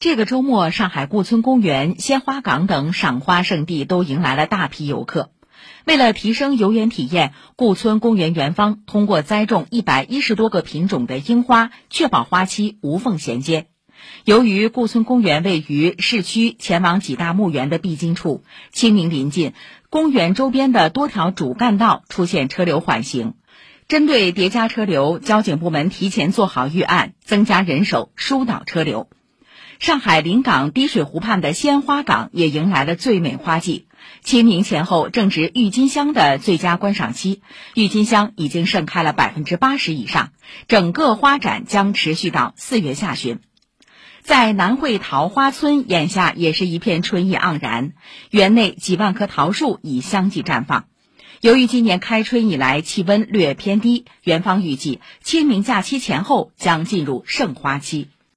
这个周末，上海顾村公园、鲜花港等赏花胜地都迎来了大批游客。为了提升游园体验，顾村公园园方通过栽种一百一十多个品种的樱花，确保花期无缝衔接。由于顾村公园位于市区前往几大墓园的必经处，清明临近，公园周边的多条主干道出现车流缓行。针对叠加车流，交警部门提前做好预案，增加人手疏导车流。上海临港滴水湖畔的鲜花港也迎来了最美花季。清明前后正值郁金香的最佳观赏期，郁金香已经盛开了百分之八十以上。整个花展将持续到四月下旬。在南汇桃花村，眼下也是一片春意盎然，园内几万棵桃树已相继绽放。由于今年开春以来气温略偏低，园方预计清明假期前后将进入盛花期。